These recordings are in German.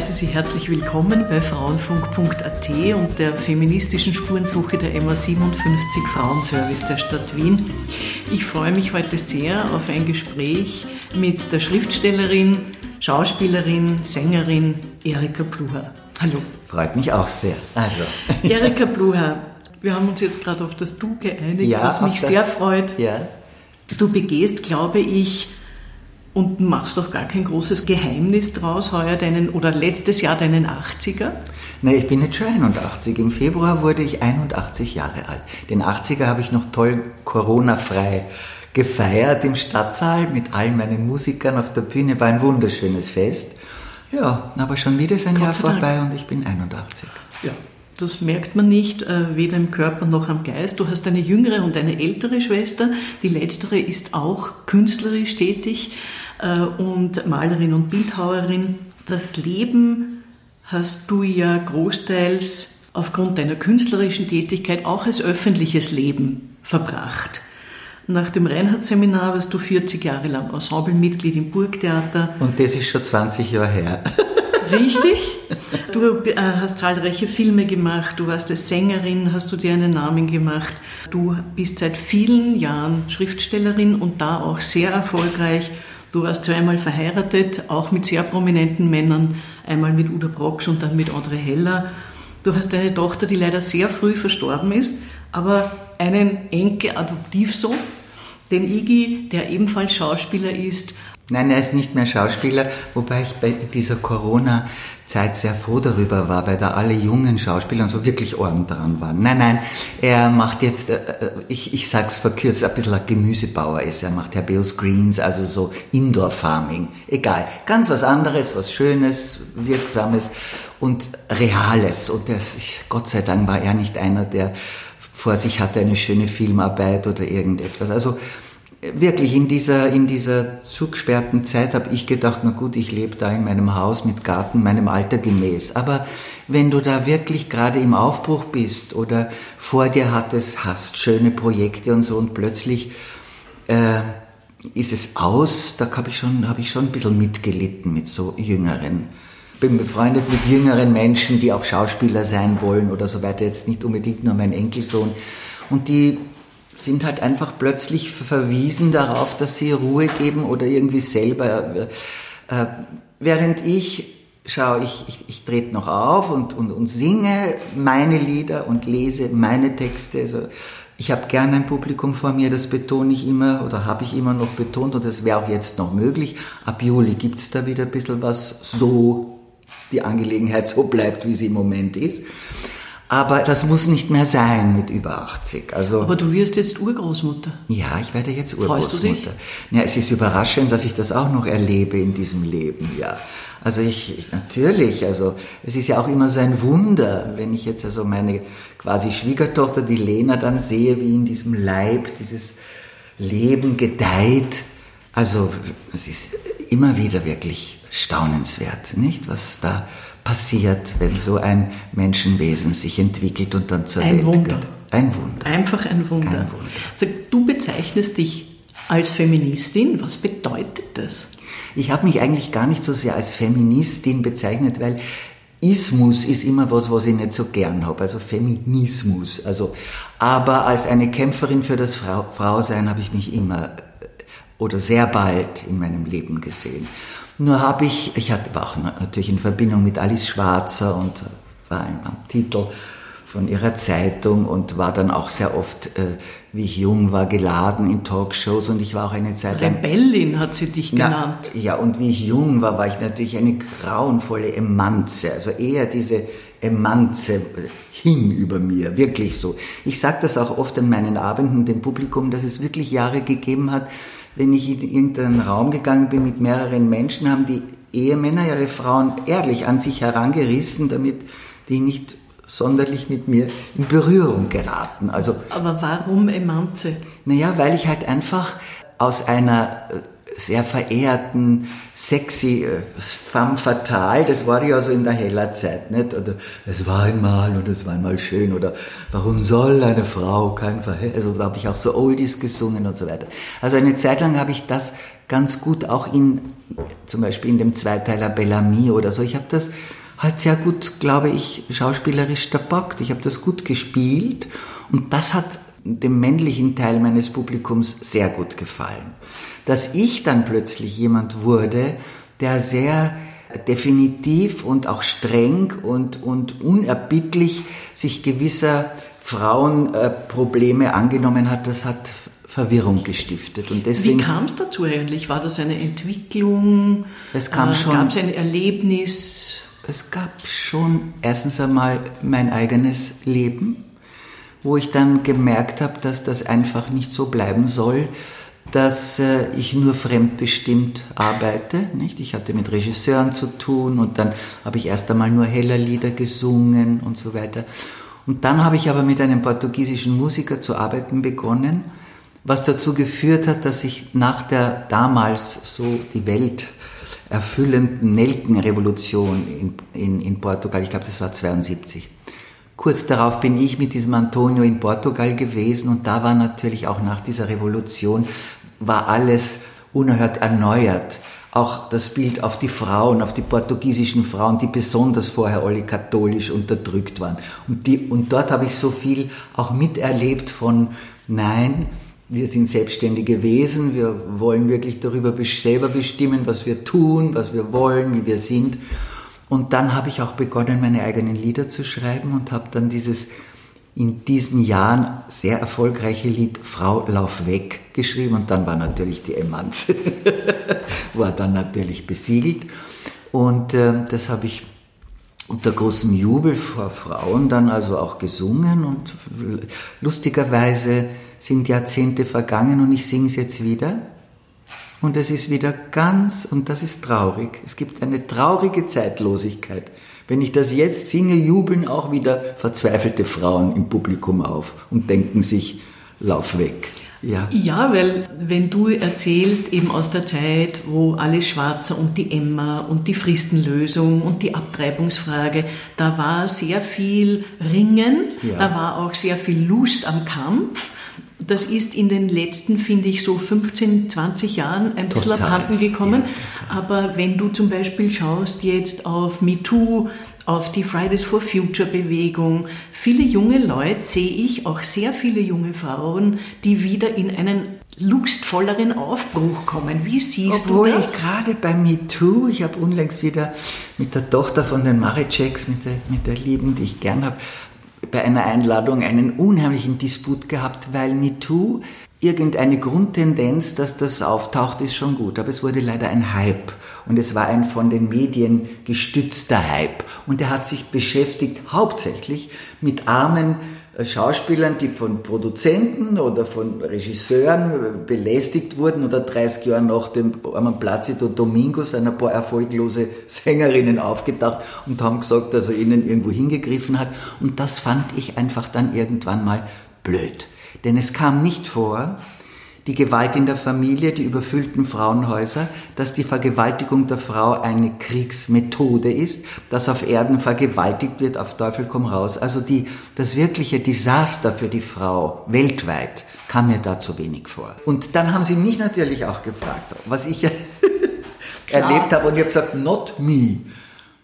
heiße Sie herzlich willkommen bei Frauenfunk.at und der feministischen Spurensuche der MA57 Frauenservice der Stadt Wien. Ich freue mich heute sehr auf ein Gespräch mit der Schriftstellerin, Schauspielerin, Sängerin Erika Blucher. Hallo. Freut mich auch sehr. Also. Erika Blucher, wir haben uns jetzt gerade auf das Du geeinigt, ja, was mich sehr freut. Ja. Du begehst, glaube ich, und machst doch gar kein großes Geheimnis draus, heuer deinen oder letztes Jahr deinen 80er? Nein, ich bin jetzt schon 81. Im Februar wurde ich 81 Jahre alt. Den 80er habe ich noch toll Corona-frei gefeiert im Stadtsaal mit all meinen Musikern auf der Bühne. War ein wunderschönes Fest. Ja, aber schon wieder ist ein Gott Jahr vorbei und ich bin 81. Ja, das merkt man nicht, äh, weder im Körper noch am Geist. Du hast eine jüngere und eine ältere Schwester. Die letztere ist auch künstlerisch tätig. Äh, und Malerin und Bildhauerin. Das Leben hast du ja großteils aufgrund deiner künstlerischen Tätigkeit auch als öffentliches Leben verbracht. Nach dem Reinhardt-Seminar warst du 40 Jahre lang Ensemblemitglied im Burgtheater. Und das ist schon 20 Jahre her. Richtig. Du äh, hast zahlreiche Filme gemacht, du warst als Sängerin, hast du dir einen Namen gemacht. Du bist seit vielen Jahren Schriftstellerin und da auch sehr erfolgreich Du warst zweimal verheiratet, auch mit sehr prominenten Männern, einmal mit Udo Brocksch und dann mit André Heller. Du hast eine Tochter, die leider sehr früh verstorben ist, aber einen Enkel Adoptivsohn, den Iggy, der ebenfalls Schauspieler ist. Nein, er ist nicht mehr Schauspieler, wobei ich bei dieser Corona Zeit sehr froh darüber war, weil da alle jungen Schauspieler so wirklich Orden dran waren. Nein, nein, er macht jetzt, äh, äh, ich, ich sag's verkürzt, ein bisschen ein Gemüsebauer ist. Er macht Herbeus Greens, also so Indoor Farming. Egal. Ganz was anderes, was Schönes, Wirksames und Reales. Und der, Gott sei Dank war er nicht einer, der vor sich hatte eine schöne Filmarbeit oder irgendetwas. Also, wirklich in dieser, in dieser zugesperrten Zeit habe ich gedacht, na gut, ich lebe da in meinem Haus mit Garten, meinem Alter gemäß. Aber wenn du da wirklich gerade im Aufbruch bist oder vor dir hattest, hast schöne Projekte und so und plötzlich äh, ist es aus, da habe ich, schon, hab ich schon ein bisschen mitgelitten mit so jüngeren. Bin befreundet mit jüngeren Menschen, die auch Schauspieler sein wollen oder so weiter, jetzt nicht unbedingt nur mein Enkelsohn. Und die sind halt einfach plötzlich verwiesen darauf, dass sie Ruhe geben oder irgendwie selber. Äh, während ich schaue, ich, ich, ich trete noch auf und, und, und singe meine Lieder und lese meine Texte. Also ich habe gerne ein Publikum vor mir, das betone ich immer oder habe ich immer noch betont und das wäre auch jetzt noch möglich. Ab Juli gibt es da wieder ein bisschen was, so die Angelegenheit so bleibt, wie sie im Moment ist. Aber das muss nicht mehr sein mit über 80. Also, Aber du wirst jetzt Urgroßmutter. Ja, ich werde jetzt Urgroßmutter. Freust du dich? Ja, es ist überraschend, dass ich das auch noch erlebe in diesem Leben, ja. Also ich, ich natürlich, also es ist ja auch immer so ein Wunder, wenn ich jetzt also meine quasi Schwiegertochter, die Lena, dann sehe, wie in diesem Leib dieses Leben gedeiht. Also es ist immer wieder wirklich staunenswert, nicht, was da passiert, wenn so ein Menschenwesen sich entwickelt und dann zur ein Welt Wunder. geht. Ein Wunder. Einfach ein Wunder. Ein Wunder. Also, du bezeichnest dich als Feministin. Was bedeutet das? Ich habe mich eigentlich gar nicht so sehr als Feministin bezeichnet, weil Ismus ist immer was, was ich nicht so gern habe, also Feminismus. Also, aber als eine Kämpferin für das Frau, Frausein habe ich mich immer äh, oder sehr bald in meinem Leben gesehen. Nur habe ich, ich hatte, war auch natürlich in Verbindung mit Alice Schwarzer und war am Titel von ihrer Zeitung und war dann auch sehr oft, äh, wie ich jung war, geladen in Talkshows und ich war auch eine Zeit lang... Rebellin hat sie dich genannt. Na, ja, und wie ich jung war, war ich natürlich eine grauenvolle Emanze, also eher diese Emanze hing über mir, wirklich so. Ich sage das auch oft an meinen Abenden dem Publikum, dass es wirklich Jahre gegeben hat, wenn ich in irgendeinen Raum gegangen bin mit mehreren Menschen, haben die Ehemänner ihre Frauen ehrlich an sich herangerissen, damit die nicht sonderlich mit mir in Berührung geraten. Also, Aber warum Emanze? Naja, weil ich halt einfach aus einer sehr verehrten, sexy äh, femme fatale, das war ja so in der heller Zeit, nicht? Oder es war einmal und es war einmal schön oder warum soll eine Frau kein Verhältnis, also da habe ich auch so Oldies gesungen und so weiter. Also eine Zeit lang habe ich das ganz gut auch in, zum Beispiel in dem Zweiteiler Bellamy oder so, ich habe das halt sehr gut, glaube ich, schauspielerisch tabackt. Ich habe das gut gespielt und das hat dem männlichen Teil meines Publikums sehr gut gefallen. Dass ich dann plötzlich jemand wurde, der sehr definitiv und auch streng und, und unerbittlich sich gewisser Frauenprobleme äh, angenommen hat, das hat Verwirrung gestiftet. Und deswegen, Wie kam es dazu eigentlich? War das eine Entwicklung? Es kam äh, schon. Gab es ein Erlebnis? Es gab schon erstens einmal mein eigenes Leben wo ich dann gemerkt habe, dass das einfach nicht so bleiben soll, dass äh, ich nur fremdbestimmt arbeite. Nicht? Ich hatte mit Regisseuren zu tun und dann habe ich erst einmal nur heller Lieder gesungen und so weiter. Und dann habe ich aber mit einem portugiesischen Musiker zu arbeiten begonnen, was dazu geführt hat, dass ich nach der damals so die Welt erfüllenden Nelkenrevolution in, in, in Portugal, ich glaube das war 72, Kurz darauf bin ich mit diesem Antonio in Portugal gewesen und da war natürlich auch nach dieser Revolution, war alles unerhört erneuert. Auch das Bild auf die Frauen, auf die portugiesischen Frauen, die besonders vorher alle katholisch unterdrückt waren. Und, die, und dort habe ich so viel auch miterlebt von, nein, wir sind selbstständige Wesen, wir wollen wirklich darüber selber bestimmen, was wir tun, was wir wollen, wie wir sind. Und dann habe ich auch begonnen, meine eigenen Lieder zu schreiben und habe dann dieses in diesen Jahren sehr erfolgreiche Lied Frau Lauf weg geschrieben und dann war natürlich die Emanze, war dann natürlich besiegelt und äh, das habe ich unter großem Jubel vor Frauen dann also auch gesungen und lustigerweise sind Jahrzehnte vergangen und ich singe es jetzt wieder und es ist wieder ganz, und das ist traurig, es gibt eine traurige Zeitlosigkeit. Wenn ich das jetzt singe, jubeln auch wieder verzweifelte Frauen im Publikum auf und denken sich, lauf weg. Ja. ja, weil wenn du erzählst eben aus der Zeit, wo alles Schwarzer und die Emma und die Fristenlösung und die Abtreibungsfrage, da war sehr viel Ringen, ja. da war auch sehr viel Lust am Kampf das ist in den letzten, finde ich, so 15, 20 Jahren ein bisschen abhanden gekommen. Ja, Aber wenn du zum Beispiel schaust jetzt auf MeToo, auf die Fridays for Future Bewegung, viele junge Leute sehe ich, auch sehr viele junge Frauen, die wieder in einen lustvolleren Aufbruch kommen. Wie siehst Obwohl du das? Obwohl ich gerade bei MeToo, ich habe unlängst wieder mit der Tochter von den Mariceks, mit der, mit der Lieben, die ich gern habe, bei einer Einladung einen unheimlichen Disput gehabt, weil MeToo irgendeine Grundtendenz, dass das auftaucht, ist schon gut. Aber es wurde leider ein Hype. Und es war ein von den Medien gestützter Hype. Und er hat sich beschäftigt hauptsächlich mit armen Schauspielern, die von Produzenten oder von Regisseuren belästigt wurden oder 30 Jahre nach dem armen Placido Domingo sind ein paar erfolglose Sängerinnen aufgetaucht und haben gesagt, dass er ihnen irgendwo hingegriffen hat. Und das fand ich einfach dann irgendwann mal blöd. Denn es kam nicht vor, die Gewalt in der Familie, die überfüllten Frauenhäuser, dass die Vergewaltigung der Frau eine Kriegsmethode ist, dass auf Erden vergewaltigt wird, auf Teufel komm raus. Also die, das wirkliche Desaster für die Frau weltweit kam mir da zu wenig vor. Und dann haben sie mich natürlich auch gefragt, was ich erlebt habe und ich habe gesagt, not me.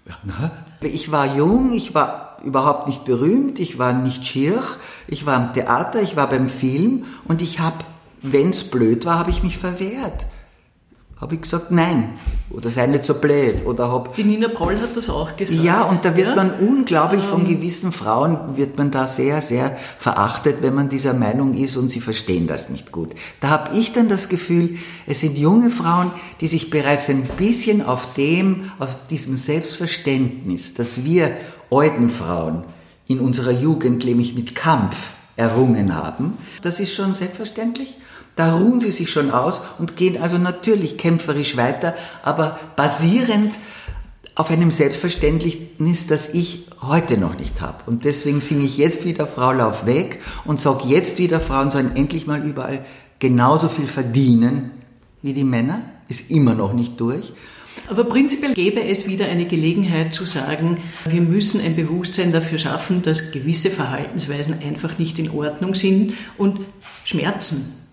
Ja, ich war jung, ich war überhaupt nicht berühmt, ich war nicht schier, ich war am Theater, ich war beim Film und ich habe wenn es blöd war, habe ich mich verwehrt. Habe ich gesagt, nein. Oder sei nicht so blöd. Oder hab, Die Nina Proll hat das auch gesagt. Ja, und da wird ja? man unglaublich von ähm. gewissen Frauen, wird man da sehr, sehr verachtet, wenn man dieser Meinung ist und sie verstehen das nicht gut. Da habe ich dann das Gefühl, es sind junge Frauen, die sich bereits ein bisschen auf dem, auf diesem Selbstverständnis, dass wir alten Frauen in unserer Jugend nämlich mit Kampf errungen haben, das ist schon selbstverständlich da ruhen sie sich schon aus und gehen also natürlich kämpferisch weiter, aber basierend auf einem Selbstverständnis, das ich heute noch nicht habe. Und deswegen singe ich jetzt wieder Frau Lauf weg und sage jetzt wieder, Frauen sollen endlich mal überall genauso viel verdienen wie die Männer, ist immer noch nicht durch. Aber prinzipiell gäbe es wieder eine Gelegenheit zu sagen, wir müssen ein Bewusstsein dafür schaffen, dass gewisse Verhaltensweisen einfach nicht in Ordnung sind und Schmerzen.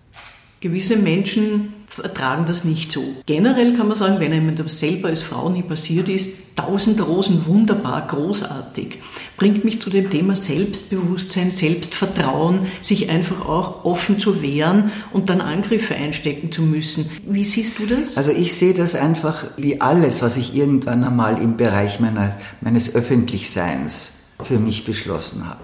Gewisse Menschen vertragen das nicht so. Generell kann man sagen, wenn einem das selber als Frau nie passiert ist, tausend Rosen wunderbar, großartig. Bringt mich zu dem Thema Selbstbewusstsein, Selbstvertrauen, sich einfach auch offen zu wehren und dann Angriffe einstecken zu müssen. Wie siehst du das? Also ich sehe das einfach wie alles, was ich irgendwann einmal im Bereich meiner, meines Öffentlichseins für mich beschlossen habe.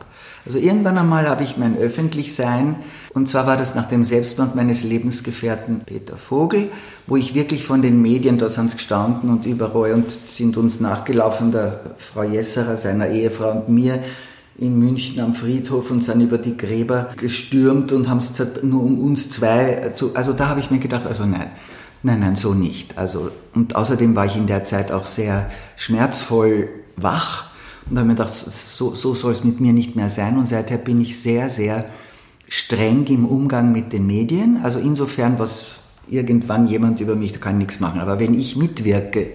Also irgendwann einmal habe ich mein Öffentlichsein, und zwar war das nach dem Selbstmord meines Lebensgefährten Peter Vogel, wo ich wirklich von den Medien, dort haben sie gestanden und überall und sind uns nachgelaufen, der Frau Jesserer, seiner Ehefrau und mir, in München am Friedhof und sind über die Gräber gestürmt und haben es nur um uns zwei zu, also da habe ich mir gedacht, also nein, nein, nein, so nicht. Also, und außerdem war ich in der Zeit auch sehr schmerzvoll wach und da habe mir gedacht, so, so soll es mit mir nicht mehr sein. Und seither bin ich sehr, sehr streng im Umgang mit den Medien. Also insofern, was irgendwann jemand über mich, da kann nichts machen. Aber wenn ich mitwirke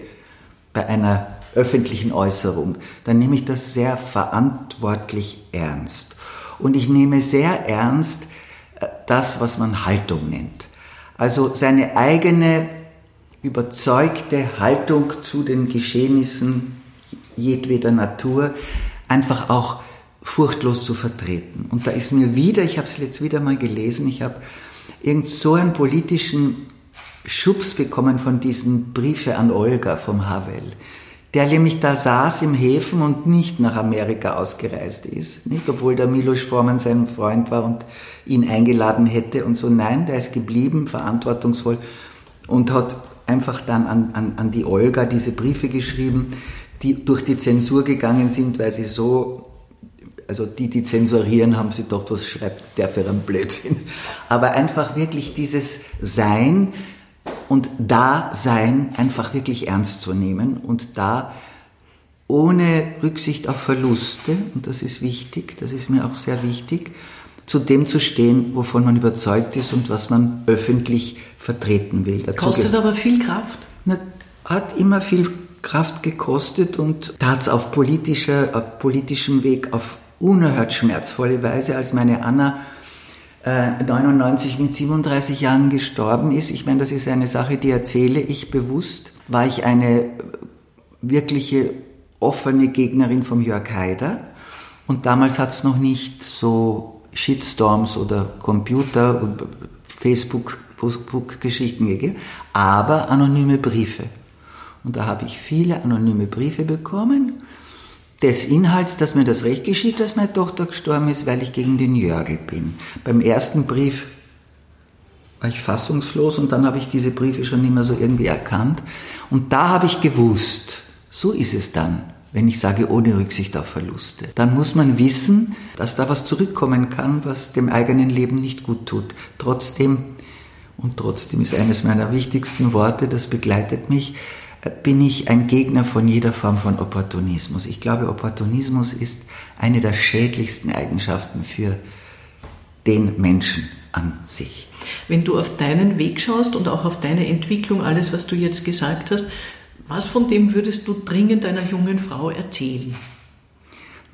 bei einer öffentlichen Äußerung, dann nehme ich das sehr verantwortlich ernst. Und ich nehme sehr ernst äh, das, was man Haltung nennt. Also seine eigene überzeugte Haltung zu den Geschehnissen jedweder Natur einfach auch furchtlos zu vertreten. Und da ist mir wieder, ich habe es jetzt wieder mal gelesen, ich habe irgend so einen politischen Schubs bekommen von diesen Briefe an Olga vom Havel, der nämlich da saß im Häfen und nicht nach Amerika ausgereist ist, nicht, obwohl der Milos Forman sein Freund war und ihn eingeladen hätte und so. Nein, der ist geblieben, verantwortungsvoll und hat einfach dann an, an, an die Olga diese Briefe geschrieben, die durch die Zensur gegangen sind, weil sie so, also die, die zensurieren, haben sie doch, was schreibt der für einen Blödsinn. Aber einfach wirklich dieses Sein und Dasein einfach wirklich ernst zu nehmen und da ohne Rücksicht auf Verluste, und das ist wichtig, das ist mir auch sehr wichtig, zu dem zu stehen, wovon man überzeugt ist und was man öffentlich vertreten will. Dazu Kostet aber viel Kraft. Hat immer viel Kraft gekostet und tat es auf, politischer, auf politischem Weg auf unerhört schmerzvolle Weise, als meine Anna äh, 99 mit 37 Jahren gestorben ist. Ich meine, das ist eine Sache, die erzähle ich bewusst. War ich eine wirkliche offene Gegnerin vom Jörg Haider und damals hat es noch nicht so Shitstorms oder Computer und Facebook-Geschichten gegeben, aber anonyme Briefe. Und da habe ich viele anonyme Briefe bekommen, des Inhalts, dass mir das Recht geschieht, dass meine Tochter gestorben ist, weil ich gegen den Jörgel bin. Beim ersten Brief war ich fassungslos und dann habe ich diese Briefe schon immer so irgendwie erkannt. Und da habe ich gewusst, so ist es dann, wenn ich sage ohne Rücksicht auf Verluste. Dann muss man wissen, dass da was zurückkommen kann, was dem eigenen Leben nicht gut tut. Trotzdem, und trotzdem ist eines meiner wichtigsten Worte, das begleitet mich, bin ich ein Gegner von jeder Form von Opportunismus. Ich glaube, Opportunismus ist eine der schädlichsten Eigenschaften für den Menschen an sich. Wenn du auf deinen Weg schaust und auch auf deine Entwicklung, alles, was du jetzt gesagt hast, was von dem würdest du dringend einer jungen Frau erzählen?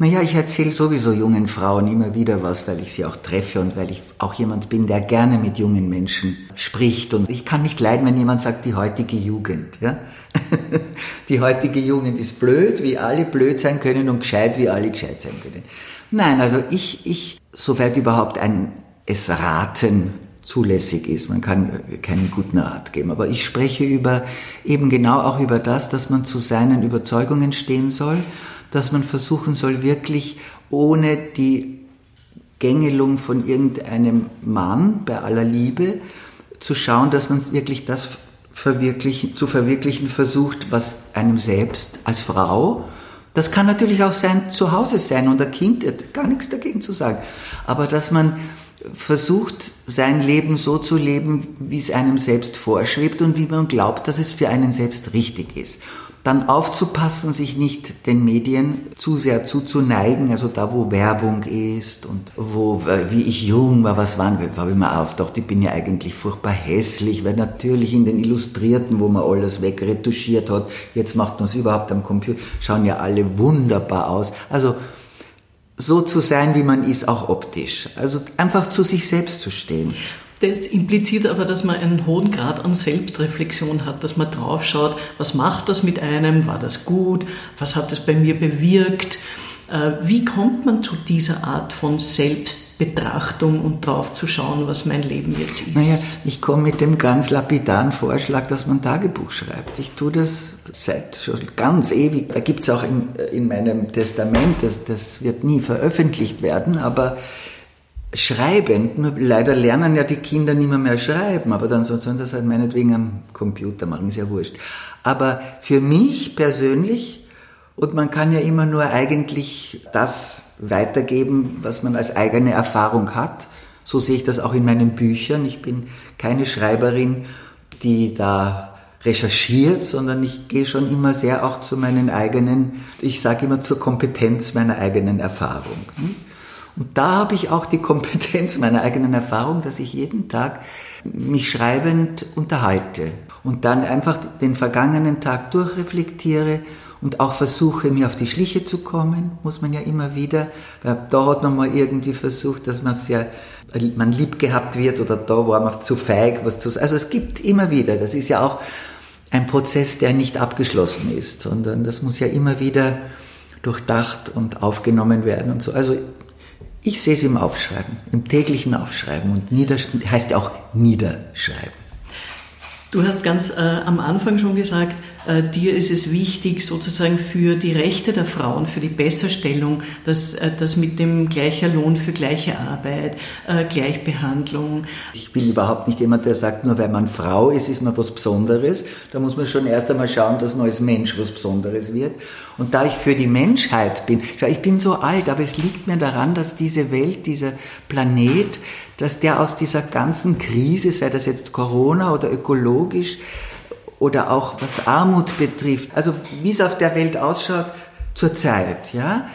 Naja, ich erzähle sowieso jungen Frauen immer wieder was, weil ich sie auch treffe und weil ich auch jemand bin, der gerne mit jungen Menschen spricht. Und ich kann nicht leiden, wenn jemand sagt, die heutige Jugend. Ja? die heutige Jugend ist blöd, wie alle blöd sein können und gescheit, wie alle gescheit sein können. Nein, also ich, ich, soweit überhaupt ein, es raten zulässig ist. Man kann keinen guten Rat geben. Aber ich spreche über, eben genau auch über das, dass man zu seinen Überzeugungen stehen soll dass man versuchen soll, wirklich ohne die Gängelung von irgendeinem Mann bei aller Liebe zu schauen, dass man wirklich das verwirklichen, zu verwirklichen versucht, was einem selbst als Frau, das kann natürlich auch sein Zuhause sein und ein Kind, gar nichts dagegen zu sagen, aber dass man versucht, sein Leben so zu leben, wie es einem selbst vorschwebt und wie man glaubt, dass es für einen selbst richtig ist dann aufzupassen, sich nicht den Medien zu sehr zuzuneigen, also da, wo Werbung ist und wo, äh, wie ich jung war, was waren wir, habe ich mir aufgedacht, ich bin ja eigentlich furchtbar hässlich, weil natürlich in den Illustrierten, wo man alles wegretuschiert hat, jetzt macht man es überhaupt am Computer, schauen ja alle wunderbar aus. Also, so zu sein, wie man ist, auch optisch. Also einfach zu sich selbst zu stehen. Das impliziert aber, dass man einen hohen Grad an Selbstreflexion hat, dass man draufschaut, was macht das mit einem, war das gut, was hat das bei mir bewirkt. Äh, wie kommt man zu dieser Art von Selbstbetrachtung und drauf zu schauen, was mein Leben jetzt ist? Naja, ich komme mit dem ganz lapidaren Vorschlag, dass man Tagebuch schreibt. Ich tue das seit schon ganz ewig. Da gibt es auch in, in meinem Testament, das, das wird nie veröffentlicht werden, aber schreibend, nur leider lernen ja die Kinder nicht mehr, mehr schreiben, aber dann sollen das halt meinetwegen am Computer machen, ist ja wurscht. Aber für mich persönlich, und man kann ja immer nur eigentlich das weitergeben, was man als eigene Erfahrung hat, so sehe ich das auch in meinen Büchern. Ich bin keine Schreiberin, die da recherchiert, sondern ich gehe schon immer sehr auch zu meinen eigenen, ich sage immer zur Kompetenz meiner eigenen Erfahrung. Und da habe ich auch die Kompetenz meiner eigenen Erfahrung, dass ich jeden Tag mich schreibend unterhalte und dann einfach den vergangenen Tag durchreflektiere und auch versuche, mir auf die Schliche zu kommen, muss man ja immer wieder. Da hat man mal irgendwie versucht, dass man ja, man lieb gehabt wird oder da war man zu feig, was zu Also es gibt immer wieder, das ist ja auch ein Prozess, der nicht abgeschlossen ist, sondern das muss ja immer wieder durchdacht und aufgenommen werden und so. Also ich sehe es im Aufschreiben, im täglichen Aufschreiben und niederschreiben, heißt ja auch niederschreiben. Du hast ganz äh, am Anfang schon gesagt, äh, dir ist es wichtig, sozusagen für die Rechte der Frauen, für die Besserstellung, dass äh, das mit dem gleicher Lohn für gleiche Arbeit, äh, Gleichbehandlung. Ich bin überhaupt nicht jemand, der sagt, nur weil man Frau ist, ist man was Besonderes. Da muss man schon erst einmal schauen, dass man als Mensch was Besonderes wird. Und da ich für die Menschheit bin, schau, ich bin so alt, aber es liegt mir daran, dass diese Welt, dieser Planet, dass der aus dieser ganzen Krise, sei das jetzt Corona oder ökologisch, oder auch was Armut betrifft, also wie es auf der Welt ausschaut zurzeit, ja,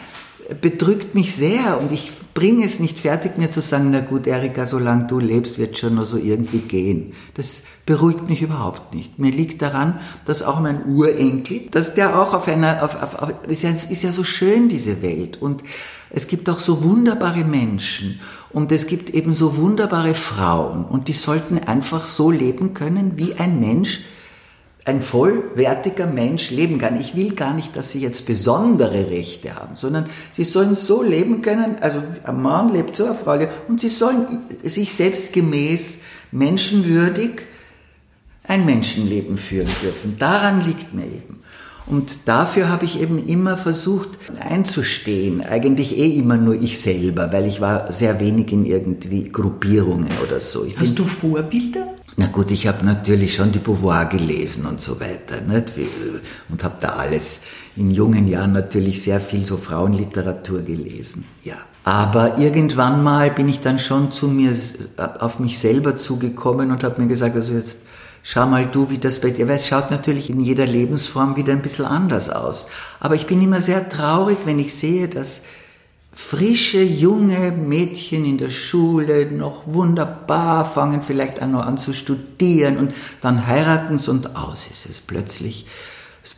bedrückt mich sehr und ich bringe es nicht fertig, mir zu sagen, na gut, Erika, solange du lebst, wird schon nur so irgendwie gehen. Das beruhigt mich überhaupt nicht. Mir liegt daran, dass auch mein Urenkel, dass der auch auf einer, auf, auf, auf ist, ja, ist ja so schön, diese Welt. Und es gibt auch so wunderbare Menschen und es gibt eben so wunderbare Frauen und die sollten einfach so leben können, wie ein Mensch, ein vollwertiger Mensch leben kann. Ich will gar nicht, dass sie jetzt besondere Rechte haben, sondern sie sollen so leben können, also ein Mann lebt so, eine Frau lebt, und sie sollen sich selbstgemäß, menschenwürdig ein Menschenleben führen dürfen. Daran liegt mir eben. Und dafür habe ich eben immer versucht einzustehen. Eigentlich eh immer nur ich selber, weil ich war sehr wenig in irgendwie Gruppierungen oder so. Ich Hast du Vorbilder? Na gut, ich habe natürlich schon die Beauvoir gelesen und so weiter nicht? und habe da alles in jungen Jahren natürlich sehr viel so Frauenliteratur gelesen. Ja. Aber irgendwann mal bin ich dann schon zu mir auf mich selber zugekommen und habe mir gesagt, also jetzt schau mal du, wie das bei dir, weil es schaut natürlich in jeder Lebensform wieder ein bisschen anders aus. Aber ich bin immer sehr traurig, wenn ich sehe, dass frische, junge Mädchen in der Schule, noch wunderbar, fangen vielleicht auch noch an zu studieren und dann heiraten sie und aus ist es plötzlich.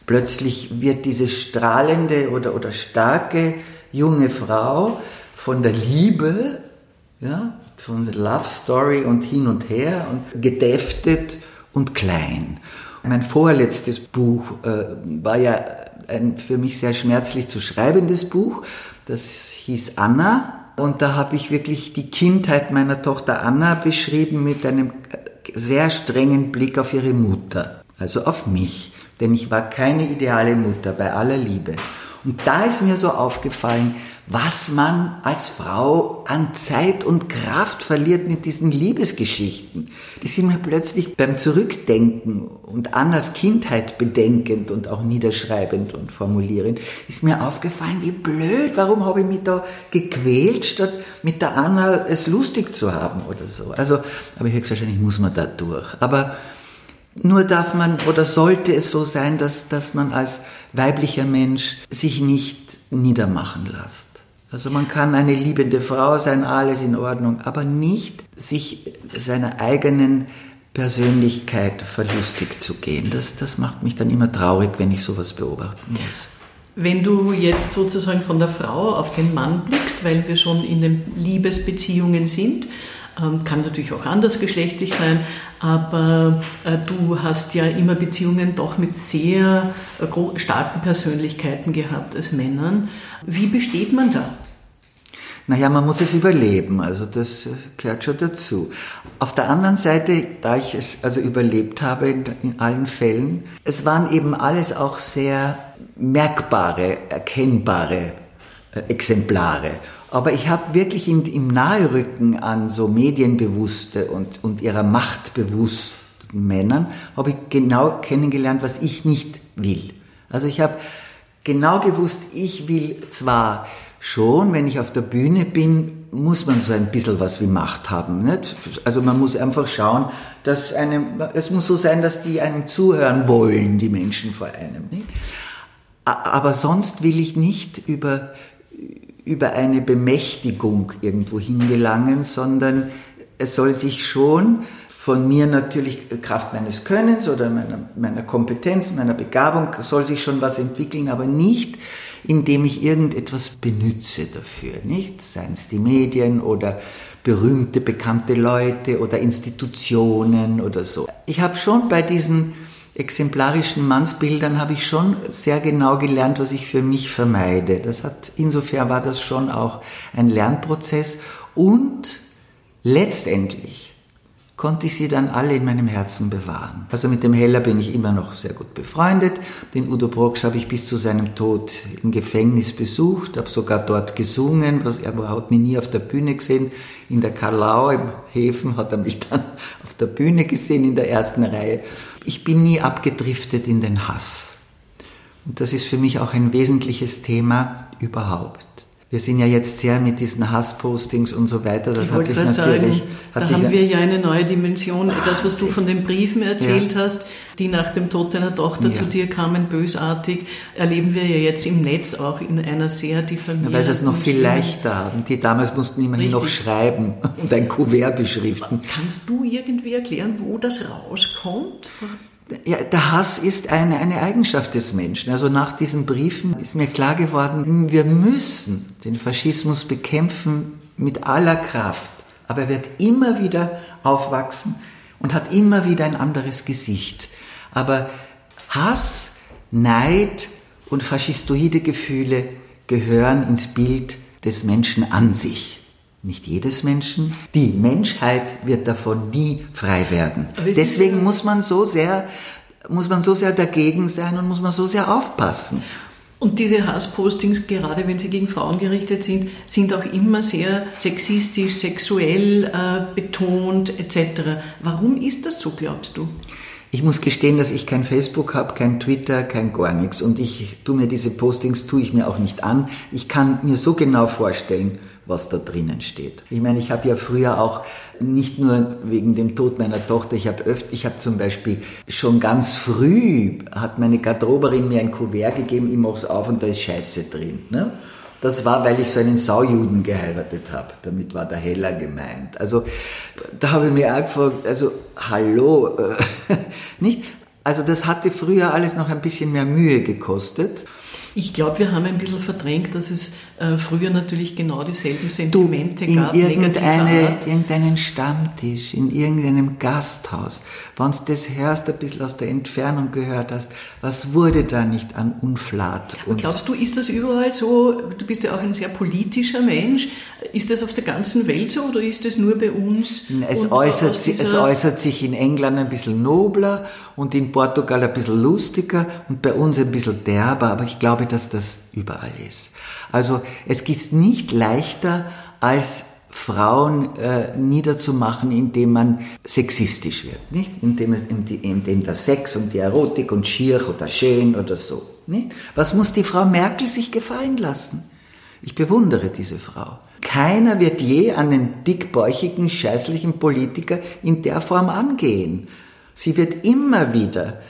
Plötzlich wird diese strahlende oder, oder starke junge Frau von der Liebe, ja, von der Love Story und hin und her und gedäftet und klein. Mein vorletztes Buch äh, war ja ein für mich sehr schmerzlich zu schreibendes Buch. Das hieß Anna und da habe ich wirklich die Kindheit meiner Tochter Anna beschrieben mit einem sehr strengen Blick auf ihre Mutter, also auf mich, denn ich war keine ideale Mutter bei aller Liebe. Und da ist mir so aufgefallen, was man als Frau an Zeit und Kraft verliert mit diesen Liebesgeschichten. Die sind mir plötzlich beim Zurückdenken und Annas Kindheit bedenkend und auch niederschreibend und formulierend, ist mir aufgefallen, wie blöd, warum habe ich mich da gequält, statt mit der Anna es lustig zu haben oder so. Also, aber höchstwahrscheinlich muss man da durch. Aber nur darf man oder sollte es so sein, dass, dass man als weiblicher Mensch sich nicht niedermachen lässt. Also man kann eine liebende Frau sein, alles in Ordnung, aber nicht sich seiner eigenen Persönlichkeit verlustig zu gehen. Das, das macht mich dann immer traurig, wenn ich sowas beobachten muss. Wenn du jetzt sozusagen von der Frau auf den Mann blickst, weil wir schon in den Liebesbeziehungen sind, kann natürlich auch andersgeschlechtlich sein, aber äh, du hast ja immer Beziehungen doch mit sehr äh, starken Persönlichkeiten gehabt als Männern. Wie besteht man da? Naja, man muss es überleben, also das äh, gehört schon dazu. Auf der anderen Seite, da ich es also überlebt habe in, in allen Fällen, es waren eben alles auch sehr merkbare, erkennbare Exemplare. Aber ich habe wirklich in, im Naherücken an so medienbewusste und, und ihrer Macht bewussten Männern, habe ich genau kennengelernt, was ich nicht will. Also ich habe genau gewusst, ich will zwar schon, wenn ich auf der Bühne bin, muss man so ein bisschen was wie Macht haben. Nicht? Also man muss einfach schauen, dass einem, es muss so sein, dass die einem zuhören wollen, die Menschen vor einem. Nicht? Aber sonst will ich nicht über, über eine Bemächtigung irgendwo hingelangen, sondern es soll sich schon von mir natürlich Kraft meines Könnens oder meiner, meiner Kompetenz, meiner Begabung soll sich schon was entwickeln, aber nicht indem ich irgendetwas benütze dafür, nicht? Seien es die Medien oder berühmte, bekannte Leute oder Institutionen oder so. Ich habe schon bei diesen exemplarischen Mannsbildern habe ich schon sehr genau gelernt, was ich für mich vermeide. Das hat, insofern war das schon auch ein Lernprozess und letztendlich konnte ich sie dann alle in meinem Herzen bewahren. Also mit dem Heller bin ich immer noch sehr gut befreundet. Den Udo Brocksch habe ich bis zu seinem Tod im Gefängnis besucht, habe sogar dort gesungen, was er hat mich nie auf der Bühne gesehen. In der Karlau im Häfen hat er mich dann auf der Bühne gesehen in der ersten Reihe. Ich bin nie abgedriftet in den Hass. Und das ist für mich auch ein wesentliches Thema überhaupt. Wir sind ja jetzt sehr mit diesen Hasspostings und so weiter. Das ich hat sich natürlich. Sagen, hat da sich haben wir ja eine neue Dimension. Das, was du von den Briefen erzählt ja. hast, die nach dem Tod deiner Tochter ja. zu dir kamen, bösartig, erleben wir ja jetzt im Netz auch in einer sehr diffamierten. Ja, weil sie es noch viel leichter haben. Die damals mussten immerhin Richtig. noch schreiben und ein Kuvert beschriften. Kannst du irgendwie erklären, wo das rauskommt? Ja, der Hass ist eine, eine Eigenschaft des Menschen. Also nach diesen Briefen ist mir klar geworden, wir müssen den Faschismus bekämpfen mit aller Kraft. Aber er wird immer wieder aufwachsen und hat immer wieder ein anderes Gesicht. Aber Hass, Neid und faschistoide Gefühle gehören ins Bild des Menschen an sich nicht jedes Menschen. Die Menschheit wird davon nie frei werden. Deswegen muss man so sehr, muss man so sehr dagegen sein und muss man so sehr aufpassen. Und diese Hasspostings, gerade wenn sie gegen Frauen gerichtet sind, sind auch immer sehr sexistisch, sexuell äh, betont etc. Warum ist das so, glaubst du? Ich muss gestehen, dass ich kein Facebook habe, kein Twitter, kein gar nichts. Und ich tue mir diese Postings, tue ich mir auch nicht an. Ich kann mir so genau vorstellen, was da drinnen steht. Ich meine, ich habe ja früher auch nicht nur wegen dem Tod meiner Tochter, ich habe öfter, ich habe zum Beispiel schon ganz früh, hat meine Garderoberin mir ein Kuvert gegeben, ich mach's auf und da ist Scheiße drin. Ne? Das war, weil ich so einen Saujuden geheiratet habe. Damit war der Heller gemeint. Also da habe ich mir auch gefragt, also hallo, äh, nicht? Also das hatte früher alles noch ein bisschen mehr Mühe gekostet. Ich glaube, wir haben ein bisschen verdrängt, dass es äh, früher natürlich genau dieselben Sentimente du, in gab. Irgendeine, irgendeinen Stammtisch, in irgendeinem Gasthaus, wenn du das hörst, ein bisschen aus der Entfernung gehört hast, was wurde da nicht an Unflat? Und Glaubst du, ist das überall so? Du bist ja auch ein sehr politischer Mensch. Ist das auf der ganzen Welt so oder ist das nur bei uns? Es, äußert, sich, es äußert sich in England ein bisschen nobler und in Portugal ein bisschen lustiger und bei uns ein bisschen derber, aber ich glaube, dass das überall ist. Also es ist nicht leichter als Frauen äh, niederzumachen, indem man sexistisch wird, nicht? Indem, indem der Sex und die Erotik und schier oder schön oder so, nicht? Was muss die Frau Merkel sich gefallen lassen? Ich bewundere diese Frau. Keiner wird je den dickbäuchigen, scheißlichen Politiker in der Form angehen. Sie wird immer wieder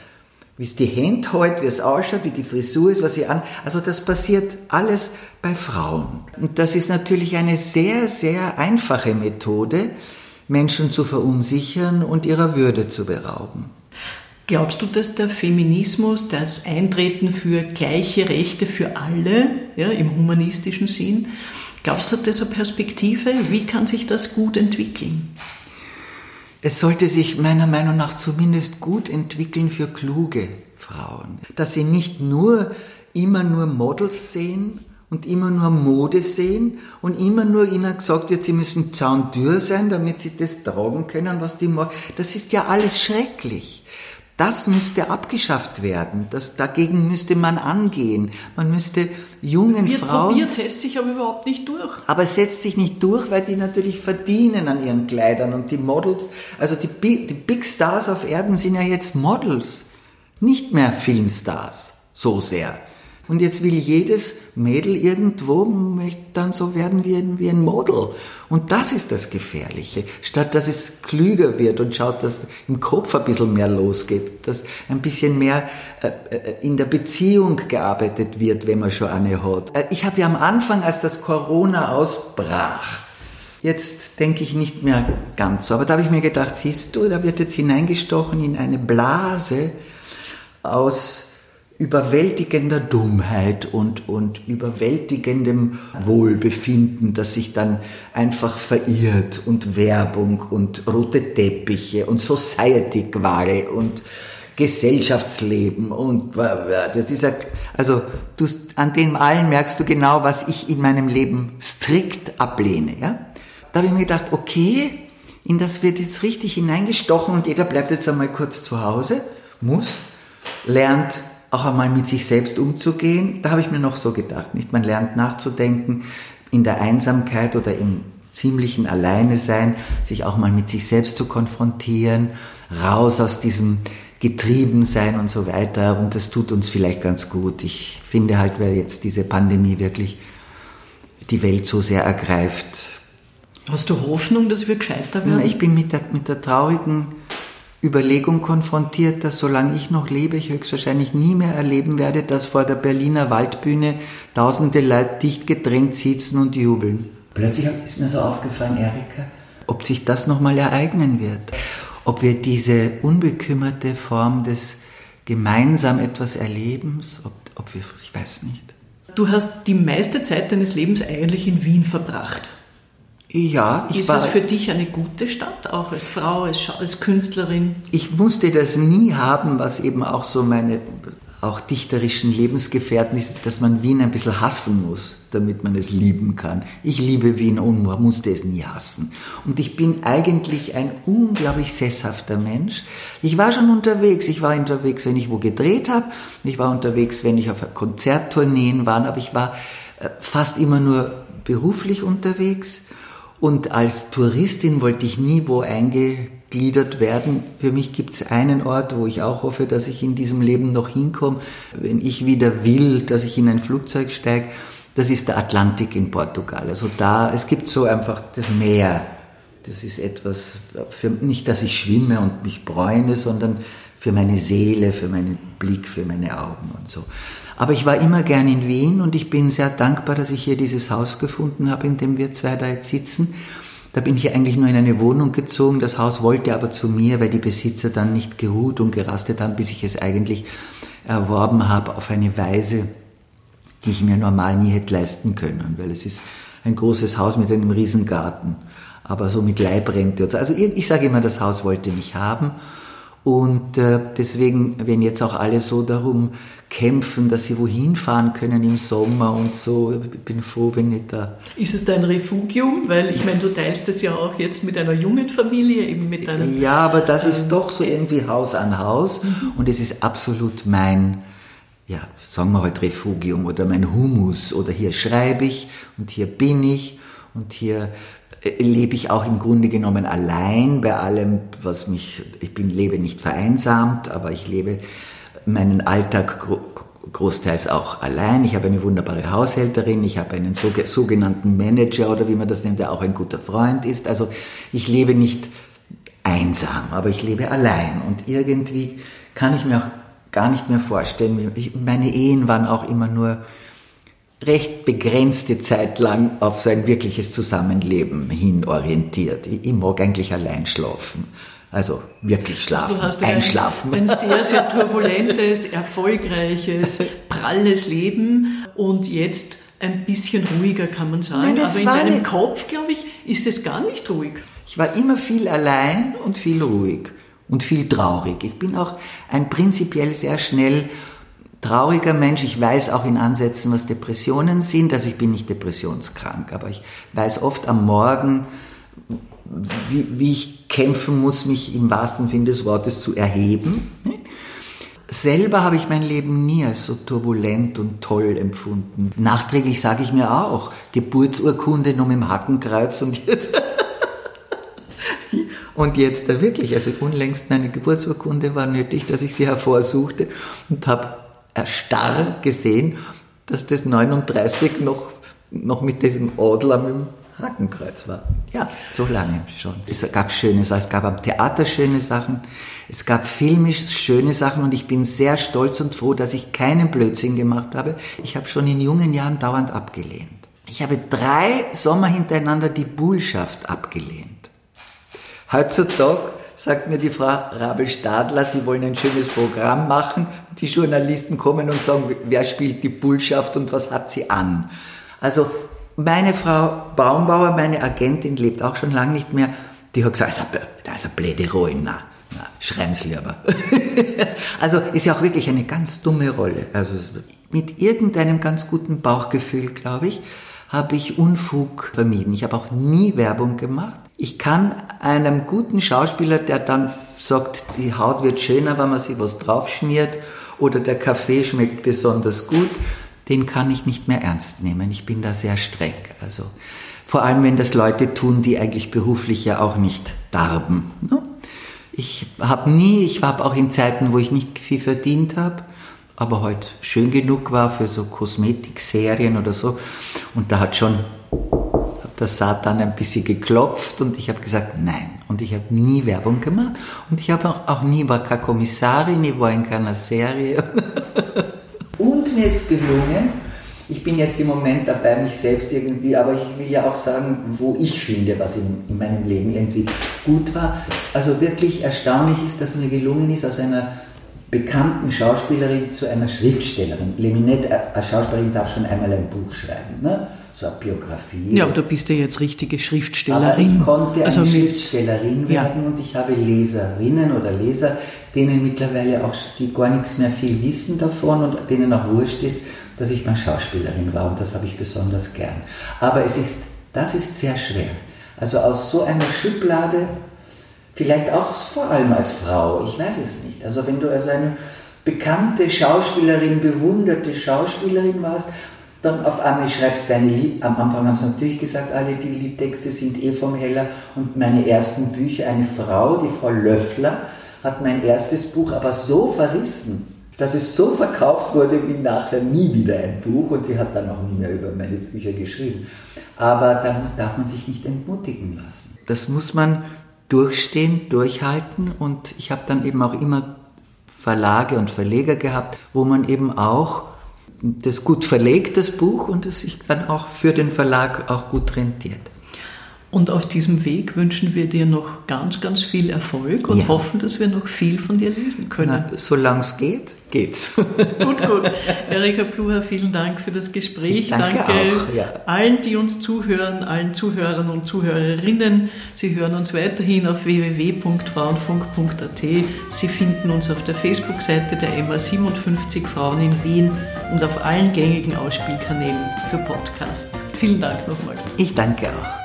wie es die Hände hält, wie es ausschaut, wie die Frisur ist, was sie an. Also das passiert alles bei Frauen. Und das ist natürlich eine sehr, sehr einfache Methode, Menschen zu verunsichern und ihrer Würde zu berauben. Glaubst du, dass der Feminismus, das Eintreten für gleiche Rechte für alle, ja, im humanistischen Sinn, glaubst du, hat das eine Perspektive? Wie kann sich das gut entwickeln? Es sollte sich meiner Meinung nach zumindest gut entwickeln für kluge Frauen. Dass sie nicht nur immer nur Models sehen und immer nur Mode sehen und immer nur ihnen gesagt wird, sie müssen zaundür sein, damit sie das tragen können, was die machen. Das ist ja alles schrecklich. Das müsste abgeschafft werden. Das, dagegen müsste man angehen. Man müsste jungen Wird Frauen. Probiert, setzt sich aber überhaupt nicht durch. Aber es setzt sich nicht durch, weil die natürlich verdienen an ihren Kleidern und die Models. Also die, die Big Stars auf Erden sind ja jetzt Models, nicht mehr Filmstars so sehr. Und jetzt will jedes Mädel irgendwo dann so werden wie ein, wie ein Model. Und das ist das Gefährliche. Statt dass es klüger wird und schaut, dass im Kopf ein bisschen mehr losgeht, dass ein bisschen mehr äh, äh, in der Beziehung gearbeitet wird, wenn man schon eine hat. Äh, ich habe ja am Anfang, als das Corona ausbrach, Jetzt denke ich nicht mehr ganz so, aber da habe ich mir gedacht, siehst du, da wird jetzt hineingestochen in eine Blase aus überwältigender Dummheit und, und überwältigendem Wohlbefinden, das sich dann einfach verirrt und Werbung und rote Teppiche und Society-Quare und Gesellschaftsleben und das ist also du, an dem allen merkst du genau, was ich in meinem Leben strikt ablehne. Ja? Da habe ich mir gedacht, okay, in das wird jetzt richtig hineingestochen und jeder bleibt jetzt einmal kurz zu Hause, muss, lernt auch einmal mit sich selbst umzugehen. Da habe ich mir noch so gedacht, nicht? Man lernt nachzudenken in der Einsamkeit oder im ziemlichen Alleine sein, sich auch mal mit sich selbst zu konfrontieren, raus aus diesem Getriebensein und so weiter. Und das tut uns vielleicht ganz gut. Ich finde halt, weil jetzt diese Pandemie wirklich die Welt so sehr ergreift. Hast du Hoffnung, dass wir gescheiter werden? Ich bin mit der, mit der traurigen Überlegung konfrontiert, dass solange ich noch lebe, ich höchstwahrscheinlich nie mehr erleben werde, dass vor der Berliner Waldbühne tausende Leute dicht gedrängt sitzen und jubeln. Plötzlich ist mir so aufgefallen, Erika, ob sich das nochmal ereignen wird. Ob wir diese unbekümmerte Form des gemeinsam etwas Erlebens, ob, ob wir, ich weiß nicht. Du hast die meiste Zeit deines Lebens eigentlich in Wien verbracht. Ja, ich Ist war, es für dich eine gute Stadt, auch als Frau, als, als Künstlerin? Ich musste das nie haben, was eben auch so meine auch dichterischen Lebensgefährten ist, dass man Wien ein bisschen hassen muss, damit man es lieben kann. Ich liebe Wien und musste es nie hassen. Und ich bin eigentlich ein unglaublich sesshafter Mensch. Ich war schon unterwegs. Ich war unterwegs, wenn ich wo gedreht habe. Ich war unterwegs, wenn ich auf Konzerttourneen war. Aber ich war äh, fast immer nur beruflich unterwegs. Und als Touristin wollte ich nie wo eingegliedert werden. Für mich gibt es einen Ort, wo ich auch hoffe, dass ich in diesem Leben noch hinkomme, wenn ich wieder will, dass ich in ein Flugzeug steige. Das ist der Atlantik in Portugal. Also da, es gibt so einfach das Meer. Das ist etwas, für, nicht, dass ich schwimme und mich bräune, sondern für meine Seele, für meinen Blick, für meine Augen und so. Aber ich war immer gern in Wien und ich bin sehr dankbar, dass ich hier dieses Haus gefunden habe, in dem wir zwei da jetzt sitzen. Da bin ich eigentlich nur in eine Wohnung gezogen. Das Haus wollte aber zu mir, weil die Besitzer dann nicht geruht und gerastet haben, bis ich es eigentlich erworben habe auf eine Weise, die ich mir normal nie hätte leisten können, weil es ist ein großes Haus mit einem Riesengarten, aber so mit Leibrente. Also ich, ich sage immer, das Haus wollte mich haben und äh, deswegen, wenn jetzt auch alle so darum kämpfen, dass sie wohin fahren können im Sommer und so, ich bin froh, wenn ich da. Ist es dein Refugium? Weil ich meine, du teilst es ja auch jetzt mit einer jungen Familie, eben mit einem. Ja, aber das ist ähm, doch so irgendwie Haus an Haus mhm. und es ist absolut mein ja, sagen wir halt Refugium oder mein Humus oder hier schreibe ich und hier bin ich und hier lebe ich auch im Grunde genommen allein bei allem, was mich, ich bin, lebe nicht vereinsamt, aber ich lebe meinen Alltag großteils auch allein. Ich habe eine wunderbare Haushälterin, ich habe einen sogenannten Manager oder wie man das nennt, der auch ein guter Freund ist. Also ich lebe nicht einsam, aber ich lebe allein und irgendwie kann ich mir auch gar nicht mehr vorstellen. meine Ehen waren auch immer nur recht begrenzte Zeit lang auf so ein wirkliches Zusammenleben hin orientiert. Ich, ich mag eigentlich allein schlafen. Also wirklich schlafen, du hast einschlafen. Ein, ein sehr, sehr turbulentes, erfolgreiches, pralles Leben und jetzt ein bisschen ruhiger, kann man sagen. Nein, Aber in deinem nicht. Kopf, glaube ich, ist es gar nicht ruhig. Ich war immer viel allein und viel ruhig und viel traurig. Ich bin auch ein prinzipiell sehr schnell trauriger Mensch. Ich weiß auch in Ansätzen, was Depressionen sind. Also ich bin nicht depressionskrank, aber ich weiß oft am Morgen, wie, wie ich kämpfen muss, mich im wahrsten Sinn des Wortes zu erheben. Selber habe ich mein Leben nie als so turbulent und toll empfunden. Nachträglich sage ich mir auch, Geburtsurkunde nur mit dem Hakenkreuz und jetzt... und jetzt wirklich, also unlängst meine Geburtsurkunde war nötig, dass ich sie hervorsuchte und habe erstarrt gesehen, dass das 39 noch, noch mit diesem Adler mit dem Hakenkreuz war. Ja, so lange schon. Es gab schöne Sachen, es gab am Theater schöne Sachen, es gab filmisch schöne Sachen und ich bin sehr stolz und froh, dass ich keinen Blödsinn gemacht habe. Ich habe schon in jungen Jahren dauernd abgelehnt. Ich habe drei Sommer hintereinander die Bullschaft abgelehnt. Heutzutage sagt mir die Frau Rabel-Stadler, Sie wollen ein schönes Programm machen. Die Journalisten kommen und sagen, wer spielt die Bullschaft und was hat sie an? Also meine Frau Baumbauer, meine Agentin, lebt auch schon lange nicht mehr. Die hat gesagt, da ist eine blöde Ruin. Na, na, schreiben's lieber. also ist ja auch wirklich eine ganz dumme Rolle. Also mit irgendeinem ganz guten Bauchgefühl, glaube ich, habe ich Unfug vermieden. Ich habe auch nie Werbung gemacht. Ich kann einem guten Schauspieler, der dann sagt, die Haut wird schöner, wenn man sich was draufschmiert oder der Kaffee schmeckt besonders gut, den kann ich nicht mehr ernst nehmen. Ich bin da sehr streng. Also vor allem, wenn das Leute tun, die eigentlich beruflich ja auch nicht darben. Ne? Ich habe nie, ich habe auch in Zeiten, wo ich nicht viel verdient habe, aber heute halt schön genug war für so Kosmetikserien oder so. Und da hat schon hat der Satan ein bisschen geklopft und ich habe gesagt, nein. Und ich habe nie Werbung gemacht und ich habe auch, auch nie, war keine Kommissarin, ich war in keiner Serie. Und mir ist gelungen, ich bin jetzt im Moment dabei, mich selbst irgendwie, aber ich will ja auch sagen, wo ich finde, was in, in meinem Leben irgendwie gut war. Also wirklich erstaunlich ist, dass mir gelungen ist, aus einer bekannten Schauspielerin zu einer Schriftstellerin. Leminette, eine Schauspielerin darf schon einmal ein Buch schreiben. Ne? so eine Biografie. Ja, aber du bist ja jetzt richtige Schriftstellerin. Aber ich konnte eine also Schriftstellerin werden ja. und ich habe Leserinnen oder Leser, denen mittlerweile auch, die gar nichts mehr viel wissen davon und denen auch wurscht ist, dass ich mal Schauspielerin war und das habe ich besonders gern. Aber es ist, das ist sehr schwer. Also aus so einer Schublade, vielleicht auch vor allem als Frau, ich weiß es nicht. Also wenn du also eine bekannte Schauspielerin, bewunderte Schauspielerin warst dann auf einmal schreibst du deine Lied. Am Anfang haben sie natürlich gesagt, alle die Liedtexte sind eh vom Heller. Und meine ersten Bücher, eine Frau, die Frau Löffler, hat mein erstes Buch aber so verrissen, dass es so verkauft wurde wie nachher nie wieder ein Buch. Und sie hat dann auch nie mehr über meine Bücher geschrieben. Aber da darf man sich nicht entmutigen lassen. Das muss man durchstehen, durchhalten. Und ich habe dann eben auch immer Verlage und Verleger gehabt, wo man eben auch das gut verlegt, das Buch, und es sich dann auch für den Verlag auch gut rentiert. Und auf diesem Weg wünschen wir dir noch ganz, ganz viel Erfolg und ja. hoffen, dass wir noch viel von dir lesen können. Solange es geht, geht's. gut, gut. Erika Pluher, vielen Dank für das Gespräch. Ich danke danke auch, ja. allen, die uns zuhören, allen Zuhörern und Zuhörerinnen. Sie hören uns weiterhin auf www.frauenfunk.at. Sie finden uns auf der Facebook-Seite der MA 57 Frauen in Wien und auf allen gängigen Ausspielkanälen für Podcasts. Vielen Dank nochmal. Ich danke auch.